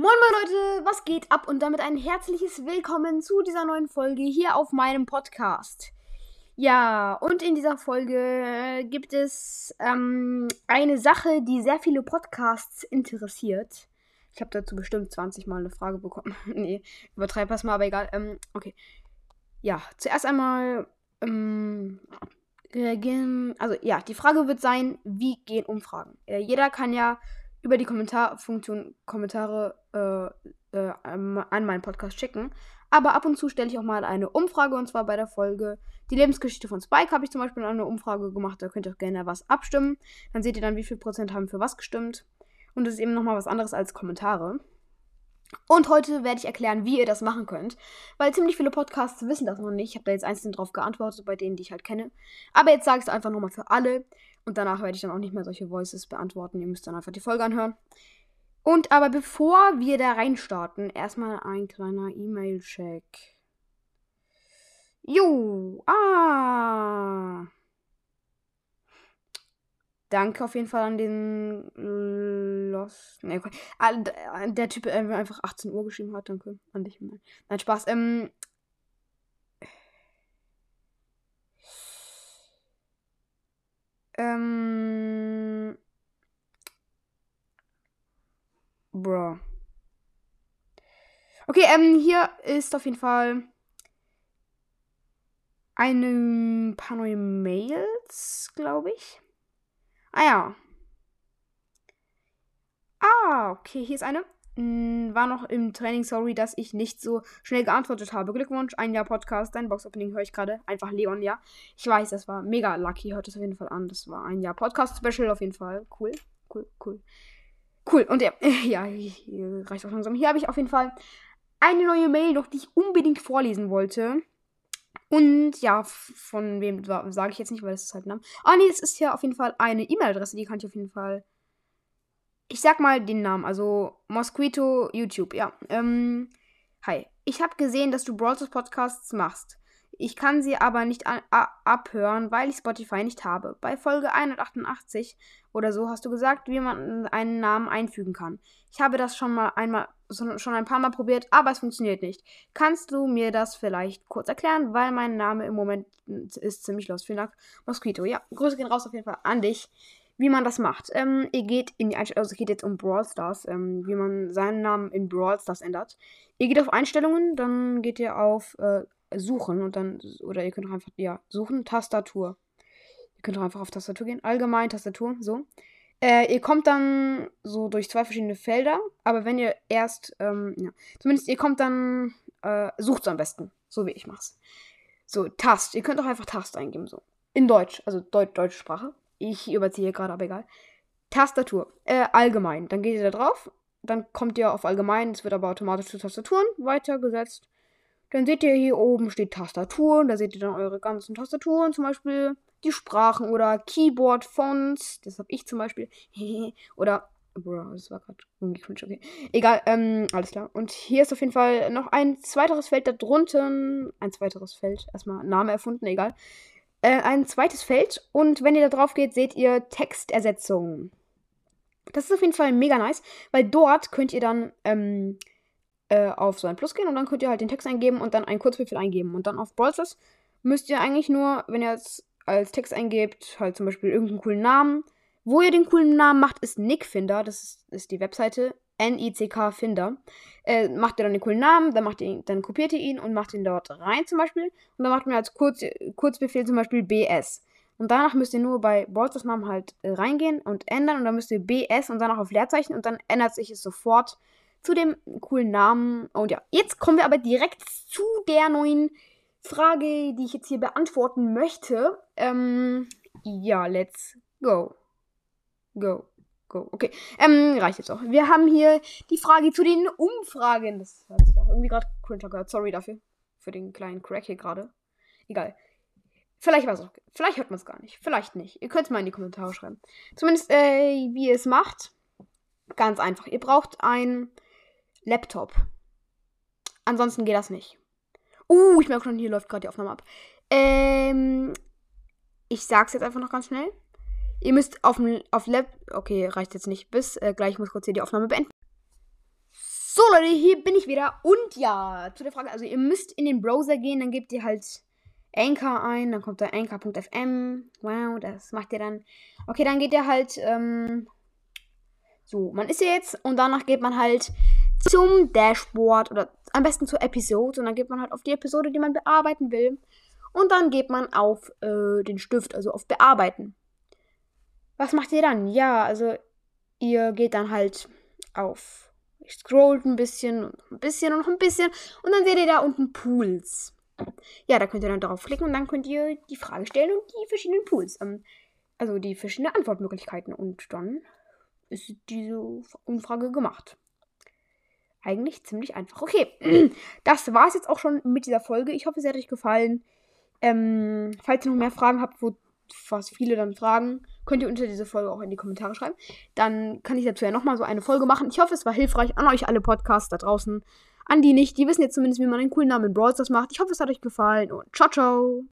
Moin moin Leute, was geht ab und damit ein herzliches Willkommen zu dieser neuen Folge hier auf meinem Podcast. Ja, und in dieser Folge gibt es ähm, eine Sache, die sehr viele Podcasts interessiert. Ich habe dazu bestimmt 20 Mal eine Frage bekommen. nee, übertreibe das mal, aber egal. Ähm, okay. Ja, zuerst einmal ähm, also ja, die Frage wird sein, wie gehen Umfragen? Äh, jeder kann ja über die Kommentarfunktion Kommentare äh, äh, an meinen Podcast schicken. Aber ab und zu stelle ich auch mal eine Umfrage und zwar bei der Folge Die Lebensgeschichte von Spike habe ich zum Beispiel eine Umfrage gemacht. Da könnt ihr auch gerne was abstimmen. Dann seht ihr dann, wie viel Prozent haben für was gestimmt. Und das ist eben nochmal was anderes als Kommentare. Und heute werde ich erklären, wie ihr das machen könnt. Weil ziemlich viele Podcasts wissen das noch nicht. Ich habe da jetzt einzeln drauf geantwortet, bei denen, die ich halt kenne. Aber jetzt sage ich es einfach nochmal für alle. Und danach werde ich dann auch nicht mehr solche Voices beantworten. Ihr müsst dann einfach die Folge anhören. Und aber bevor wir da reinstarten, erstmal ein kleiner E-Mail-Check. Jo, ah. Danke auf jeden Fall an den Lost. Nee, okay. Ah, der Typ, der einfach 18 Uhr geschrieben hat. Danke an dich. Nein, Spaß. Ähm, Ähm. Bro. Okay, ähm, hier ist auf jeden Fall ein paar neue Mails, glaube ich. Ah ja. Ah, okay, hier ist eine. Hm, war noch im Training sorry, dass ich nicht so schnell geantwortet habe. Glückwunsch, ein Jahr Podcast, dein Box-Opening höre ich gerade. Einfach Leon, ja. Ich weiß, das war mega lucky. Hört es auf jeden Fall an. Das war ein Jahr Podcast-Special auf jeden Fall. Cool, cool, cool. Cool. Und ja, ja, hier reicht auch langsam. Hier habe ich auf jeden Fall eine neue Mail noch, die ich unbedingt vorlesen wollte. Und ja, von wem sage ich jetzt nicht, weil das ist halt ein Name. Ah, nee, es ist hier auf jeden Fall eine E-Mail-Adresse, die kann ich auf jeden Fall ich sag mal den Namen, also Mosquito YouTube, ja. Ähm, hi. Ich habe gesehen, dass du Brawlers Podcasts machst. Ich kann sie aber nicht abhören, weil ich Spotify nicht habe. Bei Folge 188 oder so hast du gesagt, wie man einen Namen einfügen kann. Ich habe das schon mal einmal schon ein paar Mal probiert, aber es funktioniert nicht. Kannst du mir das vielleicht kurz erklären, weil mein Name im Moment ist ziemlich los. Vielen Dank, Mosquito. Ja, Grüße gehen raus auf jeden Fall an dich wie man das macht. Ähm, ihr geht in die Einstellungen, also es geht jetzt um Brawl Stars, ähm, wie man seinen Namen in Brawl Stars ändert. Ihr geht auf Einstellungen, dann geht ihr auf äh, Suchen und dann, oder ihr könnt auch einfach, ja, Suchen, Tastatur. Ihr könnt auch einfach auf Tastatur gehen, allgemein Tastatur, so. Äh, ihr kommt dann so durch zwei verschiedene Felder, aber wenn ihr erst, ähm, ja, zumindest ihr kommt dann, äh, sucht am besten, so wie ich mach's. So, Tast, ihr könnt auch einfach Tast eingeben, so. In Deutsch, also Deu deutsche Sprache. Ich überziehe gerade, aber egal. Tastatur. Äh, allgemein. Dann geht ihr da drauf. Dann kommt ihr auf allgemein. Es wird aber automatisch zu Tastaturen weitergesetzt. Dann seht ihr hier oben steht Tastaturen. Da seht ihr dann eure ganzen Tastaturen. Zum Beispiel die Sprachen oder Keyboard Fonts. Das habe ich zum Beispiel. oder Bro, das war gerade irgendwie okay. Egal, ähm, alles klar. Und hier ist auf jeden Fall noch ein zweiteres Feld da drunter. Ein zweiteres Feld. Erstmal Name erfunden, egal äh, ein zweites Feld und wenn ihr da drauf geht, seht ihr Textersetzung. Das ist auf jeden Fall mega nice, weil dort könnt ihr dann ähm, äh, auf so ein Plus gehen und dann könnt ihr halt den Text eingeben und dann einen Kurzbefehl eingeben. Und dann auf Brawlers müsst ihr eigentlich nur, wenn ihr jetzt als Text eingebt, halt zum Beispiel irgendeinen coolen Namen. Wo ihr den coolen Namen macht, ist Nickfinder. Das ist, ist die Webseite. N-I-C-K Finder. Äh, macht ihr dann den coolen Namen, dann, macht ihr, dann kopiert ihr ihn und macht ihn dort rein zum Beispiel. Und dann macht ihr als Kurz, Kurzbefehl zum Beispiel BS. Und danach müsst ihr nur bei Brawlstars Namen halt äh, reingehen und ändern. Und dann müsst ihr BS und danach auf Leerzeichen und dann ändert sich es sofort zu dem coolen Namen. Und ja, jetzt kommen wir aber direkt zu der neuen Frage, die ich jetzt hier beantworten möchte. Ähm, ja, let's go. Go. Go. Okay. Ähm, reicht jetzt auch. Wir haben hier die Frage zu den Umfragen. Das hat sich auch irgendwie gerade cringe gehört. Sorry dafür. Für den kleinen Crack hier gerade. Egal. Vielleicht war es auch. Vielleicht hört man es gar nicht. Vielleicht nicht. Ihr könnt es mal in die Kommentare schreiben. Zumindest, äh, wie ihr es macht. Ganz einfach. Ihr braucht ein Laptop. Ansonsten geht das nicht. Uh, ich merke schon, hier läuft gerade die Aufnahme ab. Ähm, ich sag's jetzt einfach noch ganz schnell. Ihr müsst auf, auf Lab. Okay, reicht jetzt nicht. Bis äh, gleich. Ich muss kurz hier die Aufnahme beenden. So Leute, hier bin ich wieder. Und ja, zu der Frage, also ihr müsst in den Browser gehen, dann gebt ihr halt Anchor ein, dann kommt da Anchor.fm. Wow, das macht ihr dann. Okay, dann geht ihr halt, ähm, so, man ist ja jetzt und danach geht man halt zum Dashboard oder am besten zur Episode und dann geht man halt auf die Episode, die man bearbeiten will. Und dann geht man auf äh, den Stift, also auf Bearbeiten. Was macht ihr dann? Ja, also ihr geht dann halt auf scrollt ein bisschen und ein bisschen und noch ein bisschen und dann seht ihr da unten Pools. Ja, da könnt ihr dann draufklicken und dann könnt ihr die Frage stellen und die verschiedenen Pools, ähm, also die verschiedenen Antwortmöglichkeiten und dann ist diese Umfrage gemacht. Eigentlich ziemlich einfach. Okay, das war es jetzt auch schon mit dieser Folge. Ich hoffe, es hat euch gefallen. Ähm, falls ihr noch mehr Fragen habt, wo was viele dann fragen, könnt ihr unter diese Folge auch in die Kommentare schreiben. Dann kann ich dazu ja nochmal so eine Folge machen. Ich hoffe, es war hilfreich an euch alle Podcasts da draußen. An die nicht, die wissen jetzt zumindest, wie man einen coolen Namen in Brawl Stars macht. Ich hoffe, es hat euch gefallen und ciao, ciao.